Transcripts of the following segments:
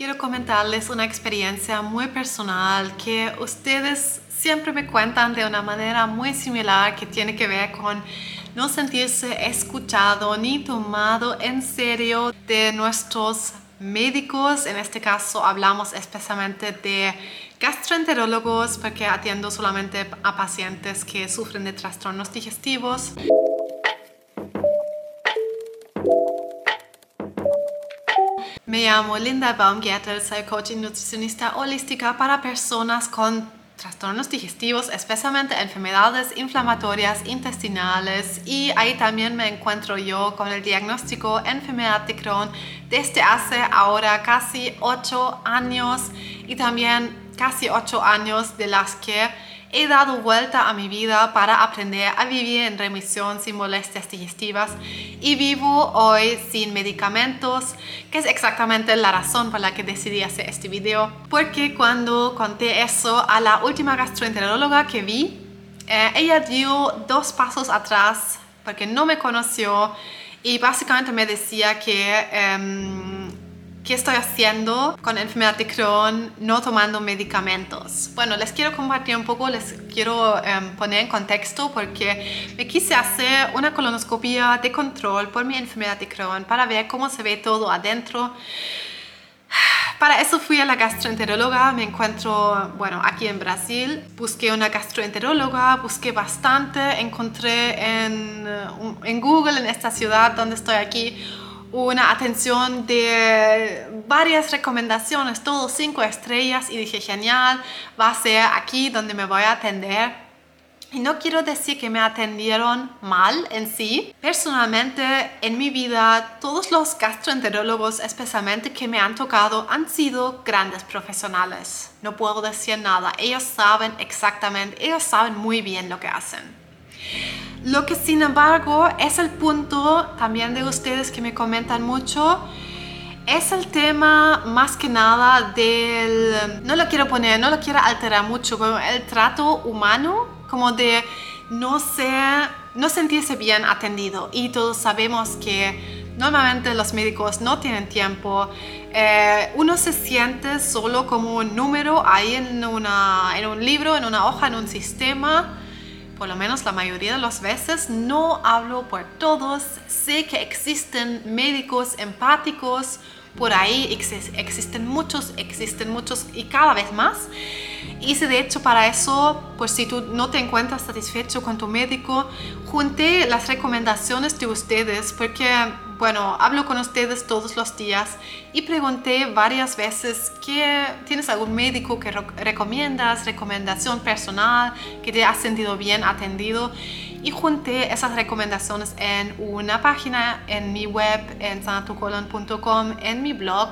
Quiero comentarles una experiencia muy personal que ustedes siempre me cuentan de una manera muy similar que tiene que ver con no sentirse escuchado ni tomado en serio de nuestros médicos. En este caso hablamos especialmente de gastroenterólogos porque atiendo solamente a pacientes que sufren de trastornos digestivos. Me llamo Linda Baumgärtel, soy coach y nutricionista holística para personas con trastornos digestivos, especialmente enfermedades inflamatorias intestinales. Y ahí también me encuentro yo con el diagnóstico enfermedad de Crohn desde hace ahora casi 8 años y también casi 8 años de las que he dado vuelta a mi vida para aprender a vivir en remisión sin molestias digestivas y vivo hoy sin medicamentos, que es exactamente la razón por la que decidí hacer este video. Porque cuando conté eso a la última gastroenteróloga que vi, eh, ella dio dos pasos atrás porque no me conoció y básicamente me decía que... Em, ¿Qué estoy haciendo con enfermedad de Crohn no tomando medicamentos? Bueno, les quiero compartir un poco, les quiero em, poner en contexto porque me quise hacer una colonoscopia de control por mi enfermedad de Crohn para ver cómo se ve todo adentro. Para eso fui a la gastroenteróloga, me encuentro, bueno, aquí en Brasil, busqué una gastroenteróloga, busqué bastante, encontré en, en Google, en esta ciudad donde estoy aquí, una atención de varias recomendaciones, todos cinco estrellas y dije, genial, va a ser aquí donde me voy a atender. Y no quiero decir que me atendieron mal en sí. Personalmente, en mi vida, todos los gastroenterólogos, especialmente que me han tocado, han sido grandes profesionales. No puedo decir nada. Ellos saben exactamente, ellos saben muy bien lo que hacen. Lo que sin embargo es el punto también de ustedes que me comentan mucho, es el tema más que nada del, no lo quiero poner, no lo quiero alterar mucho, pero el trato humano, como de no ser, no sentirse bien atendido. Y todos sabemos que normalmente los médicos no tienen tiempo. Eh, uno se siente solo como un número ahí en, una, en un libro, en una hoja, en un sistema por lo menos la mayoría de las veces, no hablo por todos. Sé que existen médicos empáticos, por ahí existen muchos, existen muchos y cada vez más. Hice de hecho para eso, pues si tú no te encuentras satisfecho con tu médico, junté las recomendaciones de ustedes porque, bueno, hablo con ustedes todos los días y pregunté varias veces que tienes algún médico que recomiendas, recomendación personal, que te has sentido bien atendido y junté esas recomendaciones en una página en mi web en sanatucolon.com en mi blog.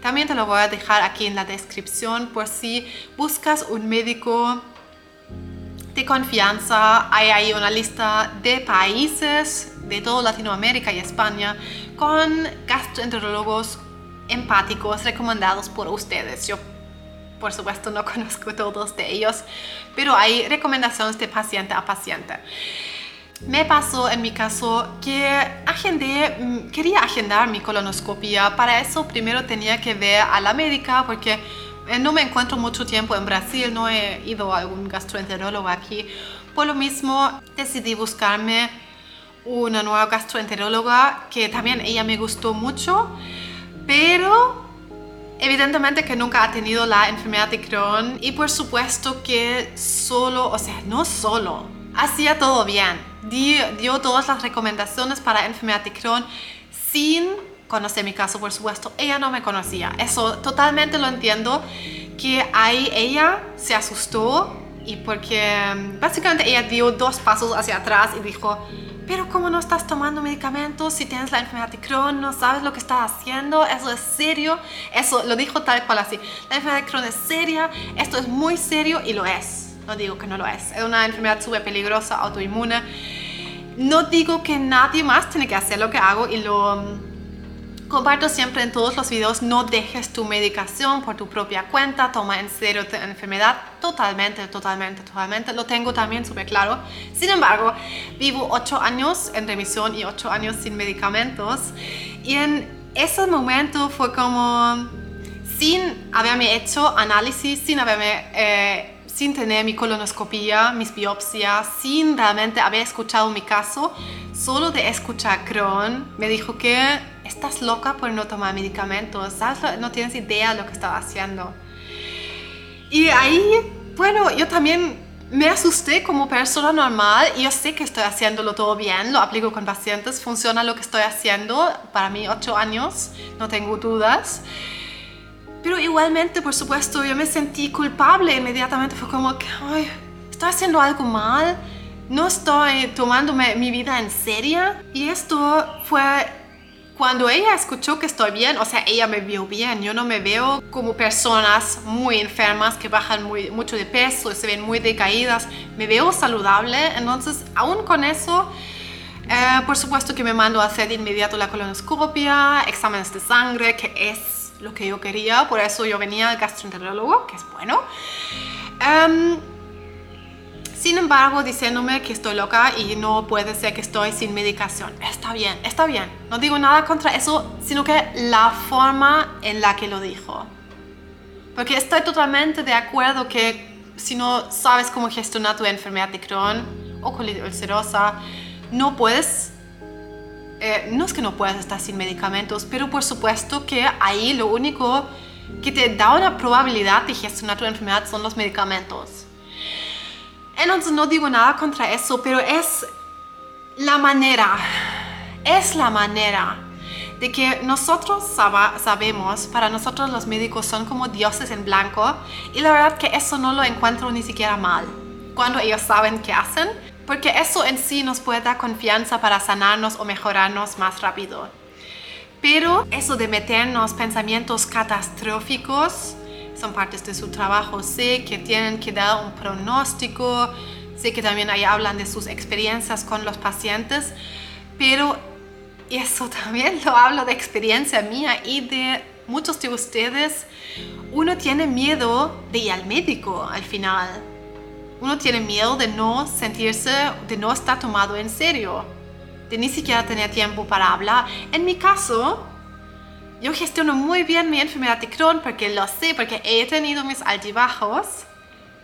También te lo voy a dejar aquí en la descripción por si buscas un médico de confianza. Hay ahí una lista de países de toda Latinoamérica y España con gastroenterólogos empáticos recomendados por ustedes. Yo por supuesto no conozco todos de ellos, pero hay recomendaciones de paciente a paciente. Me pasó en mi caso que agendé, mm, quería agendar mi colonoscopia. Para eso primero tenía que ver a la médica porque eh, no me encuentro mucho tiempo en Brasil, no he ido a algún gastroenterólogo aquí. Por lo mismo decidí buscarme una nueva gastroenteróloga que también ella me gustó mucho, pero Evidentemente que nunca ha tenido la enfermedad de Crohn y por supuesto que solo, o sea, no solo, hacía todo bien. Dio, todas las recomendaciones para enfermedad de Crohn sin conocer mi caso, por supuesto. Ella no me conocía. Eso totalmente lo entiendo, que ahí ella se asustó y porque mm, básicamente ella dio dos pasos hacia atrás y dijo, pero ¿cómo no estás tomando medicamentos si tienes la enfermedad de Crohn? ¿No sabes lo que estás haciendo? ¿Eso es serio? Eso lo dijo tal cual así. La enfermedad de Crohn es seria, esto es muy serio y lo es. No digo que no lo es. Es una enfermedad súper peligrosa, autoinmune. No digo que nadie más tiene que hacer lo que hago y lo Comparto siempre en todos los videos, no dejes tu medicación por tu propia cuenta, toma en serio tu enfermedad, totalmente, totalmente, totalmente, lo tengo también súper claro. Sin embargo, vivo 8 años en remisión y 8 años sin medicamentos. Y en ese momento fue como, sin haberme hecho análisis, sin haberme... Eh, sin tener mi colonoscopía, mis biopsias, sin realmente haber escuchado mi caso, solo de escuchar Crohn, me dijo que estás loca por no tomar medicamentos, no tienes idea de lo que estaba haciendo. Y ahí, bueno, yo también me asusté como persona normal y yo sé que estoy haciéndolo todo bien, lo aplico con pacientes, funciona lo que estoy haciendo, para mí ocho años, no tengo dudas. Pero igualmente, por supuesto, yo me sentí culpable inmediatamente. Fue como que, ay, estoy haciendo algo mal, no estoy tomándome mi vida en serio. Y esto fue cuando ella escuchó que estoy bien, o sea, ella me vio bien. Yo no me veo como personas muy enfermas que bajan muy, mucho de peso se ven muy decaídas. Me veo saludable. Entonces, aún con eso, eh, por supuesto que me mando a hacer de inmediato la colonoscopia, exámenes de sangre, que es lo que yo quería, por eso yo venía al gastroenterólogo, que es bueno. Em, sin embargo, diciéndome que estoy loca y no puede ser que estoy sin medicación. Está bien, está bien. No digo nada contra eso, sino que la forma en la que lo dijo. Porque estoy totalmente de acuerdo que si no sabes cómo gestionar tu enfermedad de Crohn o colitis ulcerosa, no puedes eh, no es que no puedas estar sin medicamentos, pero por supuesto que ahí lo único que te da una probabilidad de gestionar tu enfermedad son los medicamentos. No digo nada contra eso, pero es la manera, es la manera de que nosotros sabemos, para nosotros los médicos son como dioses en blanco y la verdad que eso no lo encuentro ni siquiera mal. Cuando ellos saben qué hacen, porque eso en sí nos puede dar confianza para sanarnos o mejorarnos más rápido. Pero eso de meternos pensamientos catastróficos son partes de su trabajo. Sé que tienen que dar un pronóstico, sé que también ahí hablan de sus experiencias con los pacientes, pero eso también lo hablo de experiencia mía y de muchos de ustedes. Uno tiene miedo de ir al médico al final uno tiene miedo de no sentirse, de no estar tomado en serio, de ni siquiera tener tiempo para hablar. En mi caso, yo gestiono muy bien mi enfermedad de Crohn porque lo sé, porque he tenido mis altibajos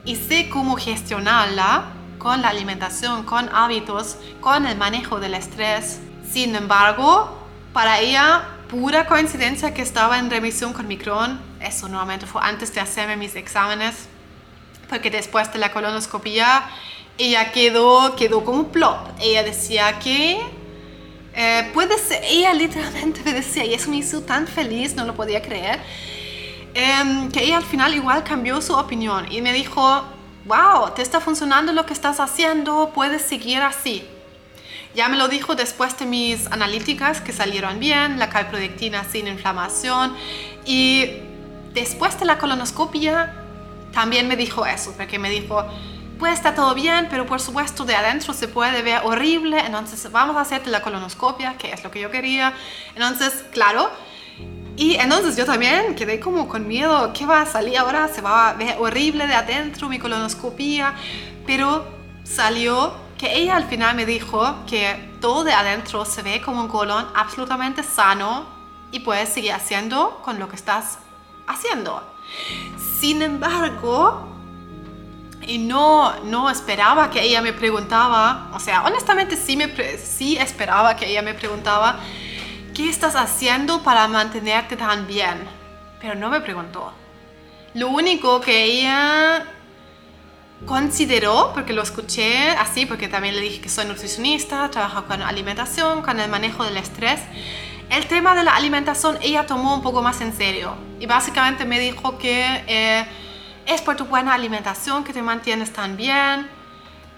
y sé cómo gestionarla con la alimentación, con hábitos, con el manejo del estrés. Sin embargo, para ella, pura coincidencia que estaba en remisión con mi Crohn, eso nuevamente fue antes de hacerme mis exámenes porque después de la colonoscopia ella quedó, quedó como plop. Ella decía que eh, puede ser, ella literalmente me decía, y eso me hizo tan feliz, no lo podía creer, em, que ella al final igual cambió su opinión y me dijo, wow, te está funcionando lo que estás haciendo, puedes seguir así. Ya me lo dijo después de mis analíticas que salieron bien, la calprodectina sin inflamación y después de la colonoscopia también me dijo eso, porque me dijo, pues está todo bien, pero por supuesto de adentro se puede ver horrible, entonces vamos a hacerte la colonoscopia, que es lo que yo quería. Entonces, claro, y entonces yo también quedé como con miedo, ¿qué va a salir ahora? Se va a ver horrible de adentro mi colonoscopia, pero salió que ella al final me dijo que todo de adentro se ve como un colon absolutamente sano y puedes seguir haciendo con lo que estás haciendo. Sin embargo, y no, no esperaba que ella me preguntaba, o sea, honestamente sí, me, sí esperaba que ella me preguntaba, ¿qué estás haciendo para mantenerte tan bien? Pero no me preguntó. Lo único que ella consideró, porque lo escuché así, porque también le dije que soy nutricionista, trabajo con alimentación, con el manejo del estrés, el tema de la alimentación ella tomó un poco más en serio y básicamente me dijo que eh, es por tu buena alimentación que te mantienes tan bien.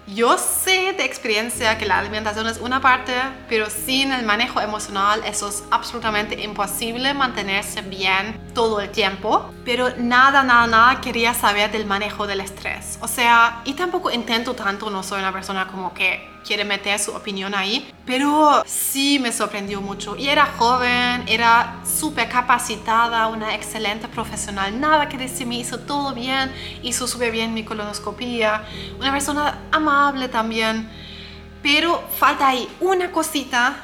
Yo sé de experiencia que la alimentación es una parte, pero sin el manejo emocional eso es absolutamente imposible mantenerse bien todo el tiempo. Pero nada, nada, nada quería saber del manejo del estrés. O sea, y tampoco intento tanto, no soy una persona como que quiere meter su opinión ahí, pero sí me sorprendió mucho. Y era joven, era súper capacitada, una excelente profesional, nada que decir, me hizo todo bien, hizo súper bien mi colonoscopia, una persona amable también, pero falta ahí una cosita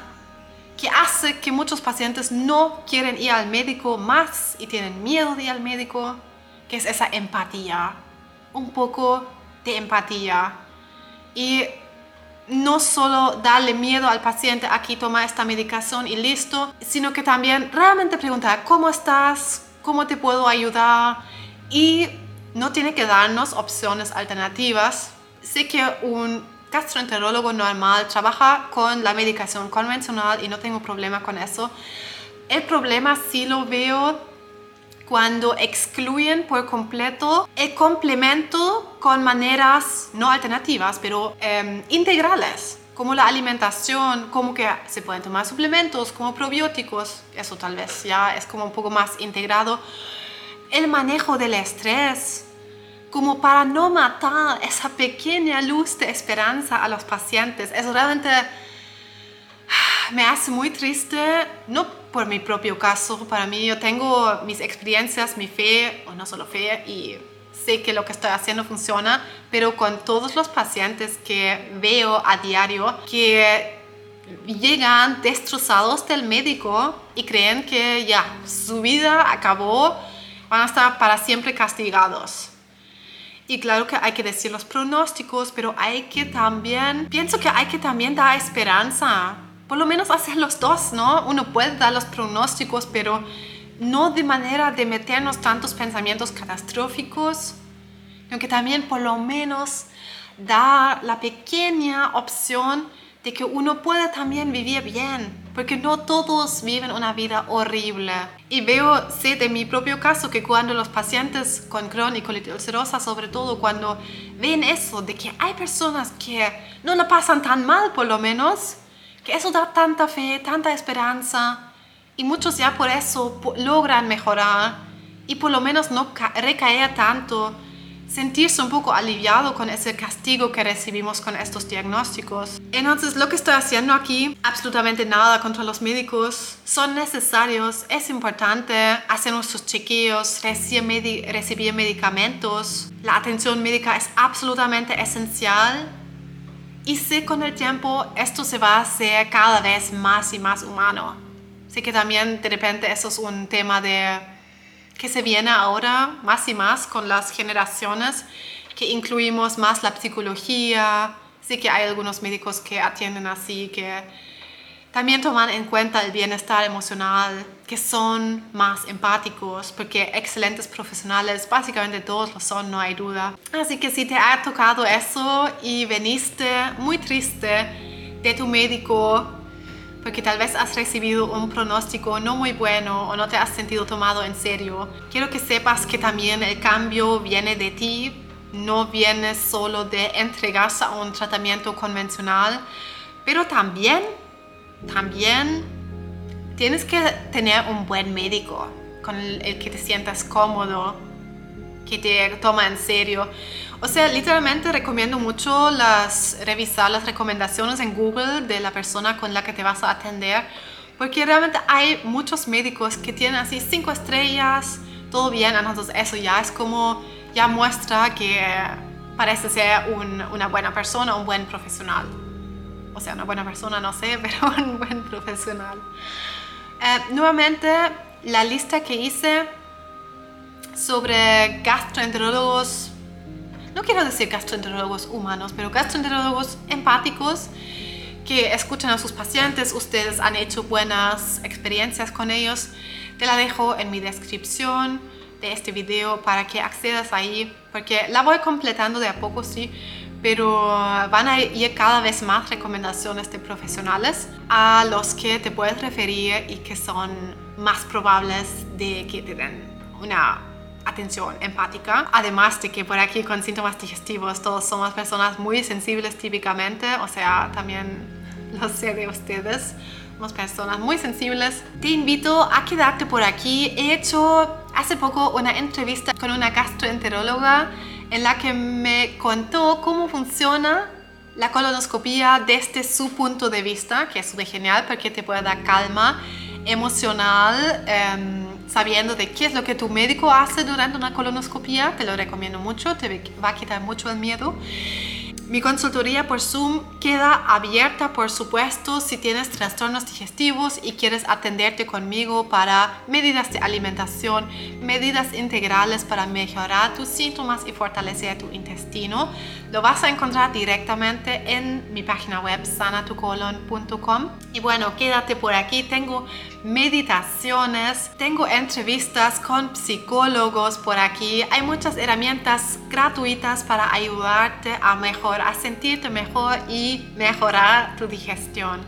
que hace que muchos pacientes no quieren ir al médico más y tienen miedo de ir al médico, que es esa empatía, un poco de empatía. Y no solo darle miedo al paciente, aquí toma esta medicación y listo, sino que también realmente preguntar, ¿cómo estás? ¿Cómo te puedo ayudar? Y no tiene que darnos opciones alternativas. Sé que un gastroenterólogo normal trabaja con la medicación convencional y no tengo problema con eso. El problema sí lo veo cuando excluyen por completo el complemento con maneras no alternativas, pero em, integrales, como la alimentación, como que se pueden tomar suplementos, como probióticos, eso tal vez ya es como un poco más integrado. El manejo del estrés, como para no matar esa pequeña luz de esperanza a los pacientes. Eso realmente me hace muy triste, no por mi propio caso, para mí yo tengo mis experiencias, mi fe, o no solo fe, y sé que lo que estoy haciendo funciona, pero con todos los pacientes que veo a diario que llegan destrozados del médico y creen que ya su vida acabó, van a estar para siempre castigados. Y claro que hay que decir los pronósticos, pero hay que también, pienso que hay que también dar esperanza. Por lo menos hacer los dos, ¿no? Uno puede dar los pronósticos, pero no de manera de meternos tantos pensamientos catastróficos, sino que también por lo menos dar la pequeña opción de que uno puede también vivir bien, porque no todos viven una vida horrible. Y veo, sé de mi propio caso, que cuando los pacientes con Crohn y colitis ulcerosa, sobre todo cuando ven eso, de que hay personas que no la pasan tan mal por lo menos, que eso da tanta fe, tanta esperanza, y muchos ya por eso logran mejorar y por lo menos no recaer tanto sentirse un poco aliviado con ese castigo que recibimos con estos diagnósticos. Entonces, lo que estoy haciendo aquí, absolutamente nada contra los médicos, son necesarios, es importante hacer nuestros chequeos, recibir medicamentos. La atención médica es absolutamente esencial y sé con el tiempo esto se va a hacer cada vez más y más humano. Sé que también de repente eso es un tema de que se viene ahora más y más con las generaciones, que incluimos más la psicología. Sí que hay algunos médicos que atienden así, que también toman en cuenta el bienestar emocional, que son más empáticos, porque excelentes profesionales, básicamente todos lo son, no hay duda. Así que si te ha tocado eso y veniste muy triste de tu médico, porque tal vez has recibido un pronóstico no muy bueno o no te has sentido tomado en serio. Quiero que sepas que también el cambio viene de ti, no viene solo de entregarse a un tratamiento convencional, pero también, también tienes que tener un buen médico con el que te sientas cómodo que te toma en serio. O sea, literalmente recomiendo mucho las, revisar las recomendaciones en Google de la persona con la que te vas a atender, porque realmente hay muchos médicos que tienen así cinco estrellas, todo bien, entonces eso ya es como, ya muestra que parece ser una buena persona, un buen profesional. O sea, una buena persona, no sé, pero un buen profesional. Eh, nuevamente, la lista que hice sobre gastroenterólogos, no quiero decir gastroenterólogos humanos, pero gastroenterólogos empáticos que escuchan a sus pacientes, ustedes han hecho buenas experiencias con ellos, te la dejo en mi descripción de este video para que accedas ahí, porque la voy completando de a poco, sí, pero van a ir cada vez más recomendaciones de profesionales a los que te puedes referir y que son más probables de que te den una atención empática. Además de que por aquí con síntomas digestivos todos somos personas muy sensibles típicamente, o sea, también lo sé de ustedes, somos personas muy sensibles. Te invito a quedarte por aquí. He hecho hace poco una entrevista con una gastroenteróloga en la que me contó cómo funciona la colonoscopia desde su punto de vista, que es súper genial porque te puede dar calma emocional. Eh, sabiendo de qué es lo que tu médico hace durante una colonoscopia, te lo recomiendo mucho, te va a quitar mucho el miedo. Mi consultoría por Zoom queda abierta, por supuesto, si tienes trastornos digestivos y quieres atenderte conmigo para medidas de alimentación, medidas integrales para mejorar tus síntomas y fortalecer tu intestino. Lo vas a encontrar directamente en mi página web sanatucolon.com. Y bueno, quédate por aquí. Tengo meditaciones, tengo entrevistas con psicólogos por aquí. Hay muchas herramientas gratuitas para ayudarte a mejorar, a sentirte mejor y mejorar tu digestión.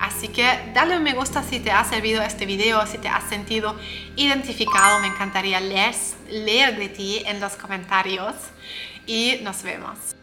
Así que dale un me gusta si te ha servido este video, si te has sentido identificado. Me encantaría leer, leer de ti en los comentarios y nos vemos.